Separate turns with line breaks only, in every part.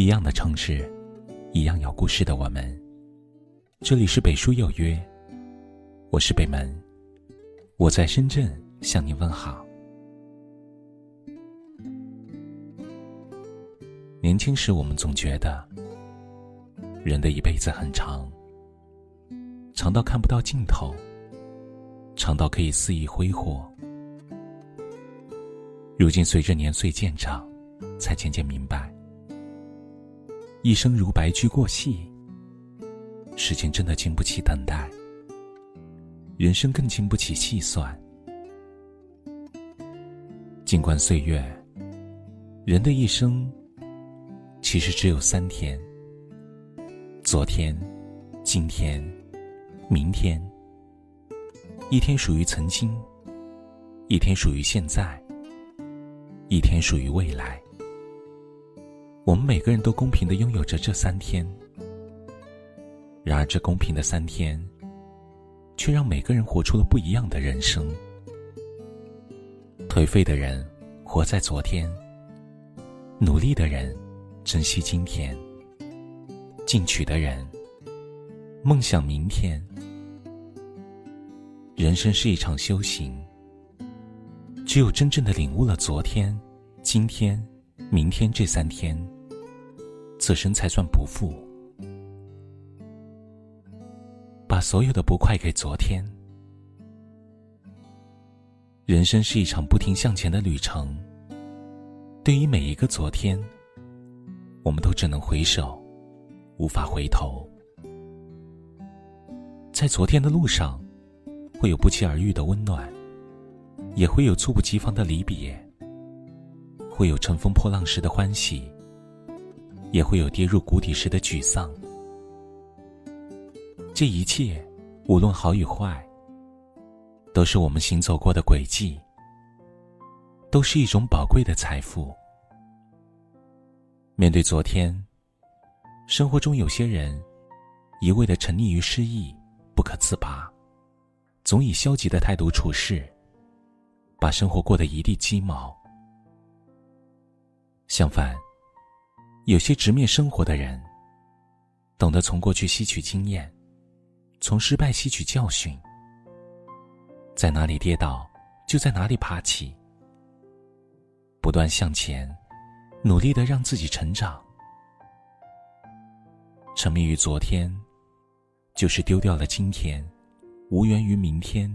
一样的城市，一样有故事的我们。这里是北书有约，我是北门，我在深圳向您问好。年轻时，我们总觉得人的一辈子很长，长到看不到尽头，长到可以肆意挥霍。如今，随着年岁渐长，才渐渐明白，一生如白驹过隙，时间真的经不起等待，人生更经不起细算。尽管岁月，人的一生。其实只有三天：昨天、今天、明天。一天属于曾经，一天属于现在，一天属于未来。我们每个人都公平的拥有着这三天。然而，这公平的三天，却让每个人活出了不一样的人生。颓废的人活在昨天，努力的人。珍惜今天，进取的人，梦想明天。人生是一场修行，只有真正的领悟了昨天、今天、明天这三天，此生才算不负。把所有的不快给昨天。人生是一场不停向前的旅程，对于每一个昨天。我们都只能回首，无法回头。在昨天的路上，会有不期而遇的温暖，也会有猝不及防的离别；会有乘风破浪时的欢喜，也会有跌入谷底时的沮丧。这一切，无论好与坏，都是我们行走过的轨迹，都是一种宝贵的财富。面对昨天，生活中有些人一味的沉溺于失意，不可自拔，总以消极的态度处事，把生活过得一地鸡毛。相反，有些直面生活的人，懂得从过去吸取经验，从失败吸取教训，在哪里跌倒，就在哪里爬起，不断向前。努力的让自己成长，沉迷于昨天，就是丢掉了今天，无缘于明天。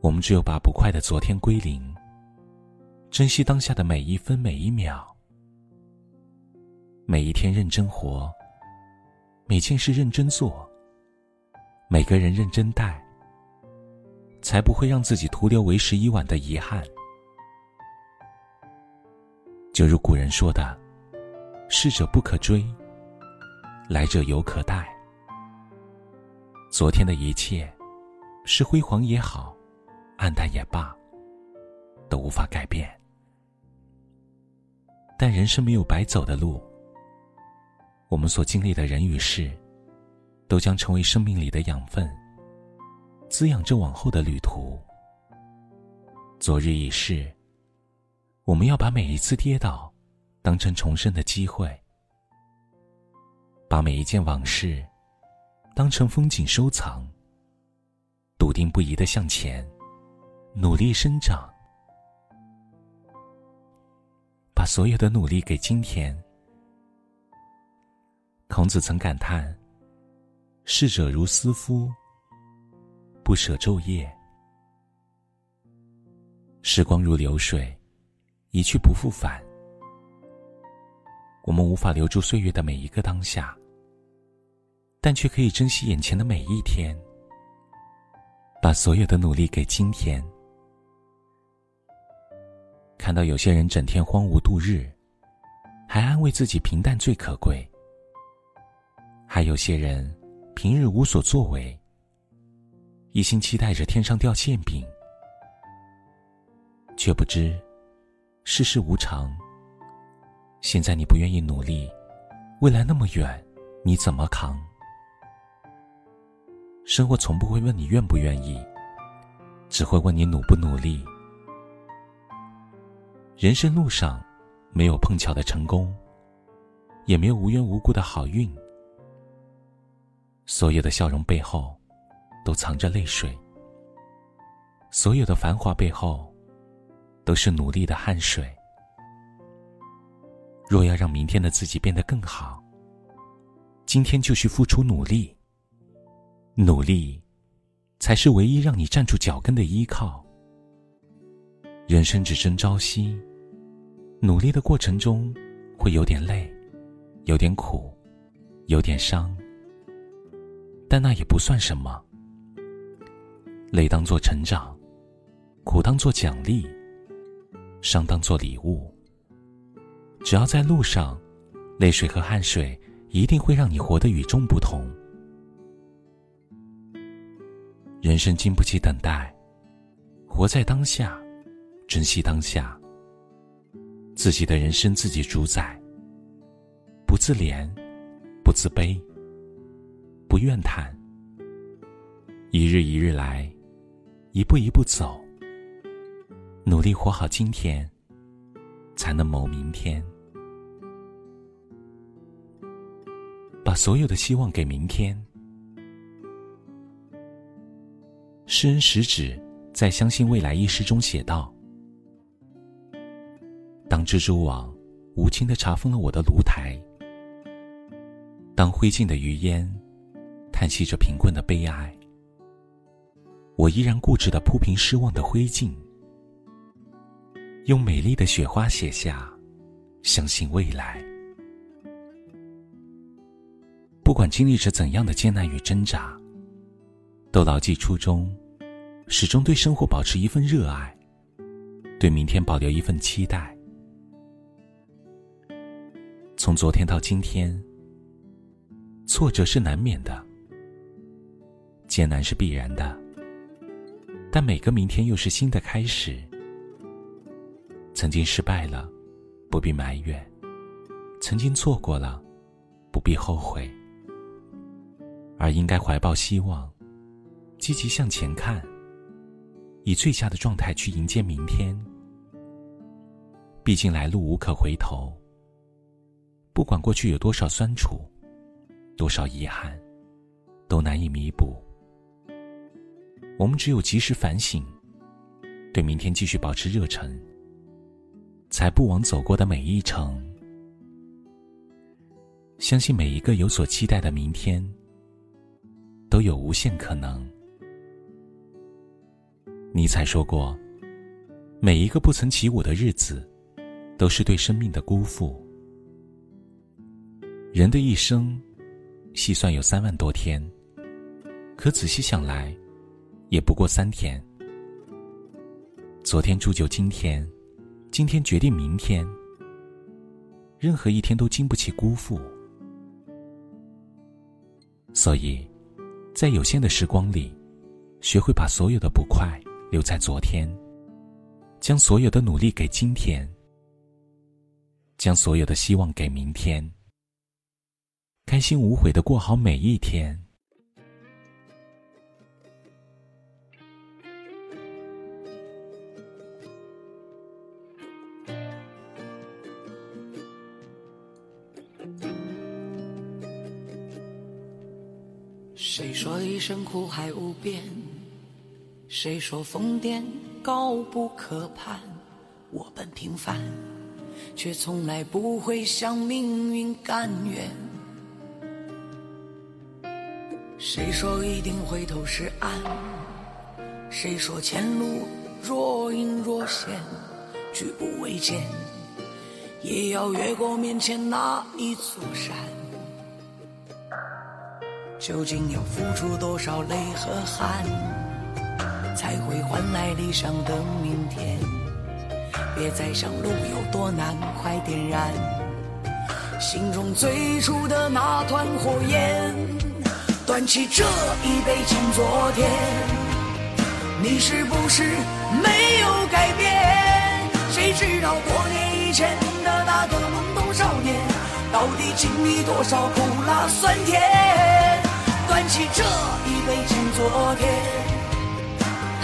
我们只有把不快的昨天归零，珍惜当下的每一分每一秒，每一天认真活，每件事认真做，每个人认真待，才不会让自己徒留为时已晚的遗憾。就如古人说的：“逝者不可追，来者犹可待。”昨天的一切，是辉煌也好，暗淡也罢，都无法改变。但人生没有白走的路，我们所经历的人与事，都将成为生命里的养分，滋养着往后的旅途。昨日已逝。我们要把每一次跌倒当成重生的机会，把每一件往事当成风景收藏，笃定不移的向前，努力生长，把所有的努力给今天。孔子曾感叹：“逝者如斯夫，不舍昼夜。”时光如流水。一去不复返，我们无法留住岁月的每一个当下，但却可以珍惜眼前的每一天，把所有的努力给今天。看到有些人整天荒芜度日，还安慰自己平淡最可贵；还有些人平日无所作为，一心期待着天上掉馅饼，却不知。世事无常。现在你不愿意努力，未来那么远，你怎么扛？生活从不会问你愿不愿意，只会问你努不努力。人生路上，没有碰巧的成功，也没有无缘无故的好运。所有的笑容背后，都藏着泪水；所有的繁华背后，都是努力的汗水。若要让明天的自己变得更好，今天就去付出努力。努力，才是唯一让你站住脚跟的依靠。人生只争朝夕，努力的过程中会有点累，有点苦，有点伤，但那也不算什么。累当做成长，苦当做奖励，伤当做礼物。只要在路上，泪水和汗水一定会让你活得与众不同。人生经不起等待，活在当下，珍惜当下。自己的人生自己主宰，不自怜，不自卑，不怨叹。一日一日来，一步一步走，努力活好今天，才能谋明天。把所有的希望给明天。诗人食指在《相信未来》一诗中写道：“当蜘蛛网无情的查封了我的炉台，当灰烬的余烟叹息着贫困的悲哀，我依然固执的铺平失望的灰烬，用美丽的雪花写下‘相信未来’。”不管经历着怎样的艰难与挣扎，都牢记初衷，始终对生活保持一份热爱，对明天保留一份期待。从昨天到今天，挫折是难免的，艰难是必然的，但每个明天又是新的开始。曾经失败了，不必埋怨；曾经错过了，不必后悔。而应该怀抱希望，积极向前看，以最佳的状态去迎接明天。毕竟来路无可回头，不管过去有多少酸楚，多少遗憾，都难以弥补。我们只有及时反省，对明天继续保持热忱，才不枉走过的每一程。相信每一个有所期待的明天。都有无限可能。尼采说过：“每一个不曾起舞的日子，都是对生命的辜负。”人的一生，细算有三万多天，可仔细想来，也不过三天。昨天铸就今天，今天决定明天。任何一天都经不起辜负，所以。在有限的时光里，学会把所有的不快留在昨天，将所有的努力给今天，将所有的希望给明天，开心无悔的过好每一天。
谁说一生苦海无边？谁说疯癫高不可攀？我本平凡，却从来不会向命运甘愿。谁说一定回头是岸？谁说前路若隐若现？举步维艰，也要越过面前那一座山。究竟要付出多少泪和汗，才会换来理想的明天？别再想路有多难，快点燃心中最初的那团火焰。端起这一杯敬昨天，你是不是没有改变？谁知道多年以前的那个懵懂少年，到底经历多少苦辣酸甜？端起这一杯敬昨天，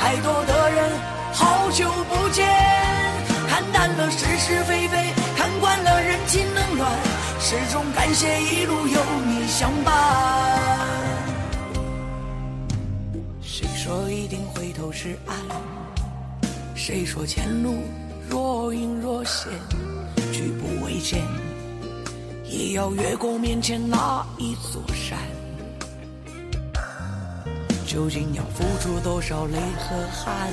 太多的人好久不见，看淡了是是非非，看惯了人情冷暖，始终感谢一路有你相伴。说一定回头是岸？谁说前路若隐若现，举步维艰，也要越过面前那一座山。究竟要付出多少泪和汗，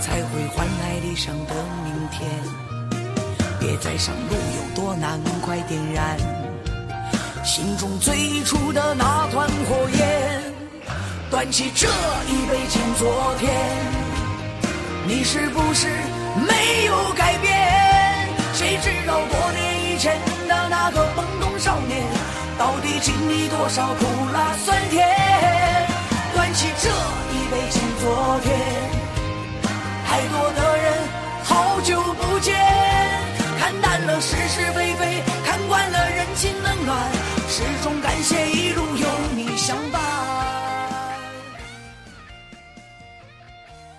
才会换来理想的明天？别再想路有多难，快点燃心中最初的那团火焰，端起这一杯敬昨天。你是不是没有改变？谁知道多年以前的那个懵懂少年，到底经历多少苦辣酸甜？端起这一杯敬昨天，太多的人好久不见，看淡了是是非非，看惯了人情冷暖，始终感谢一路有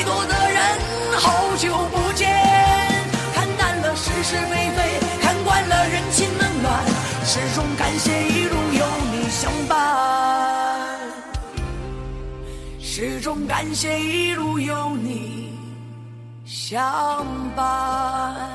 太多的人好久不见，看淡了是是非非，看惯了人情冷暖，始终感谢一路有你相伴。始终感谢一路有你相伴。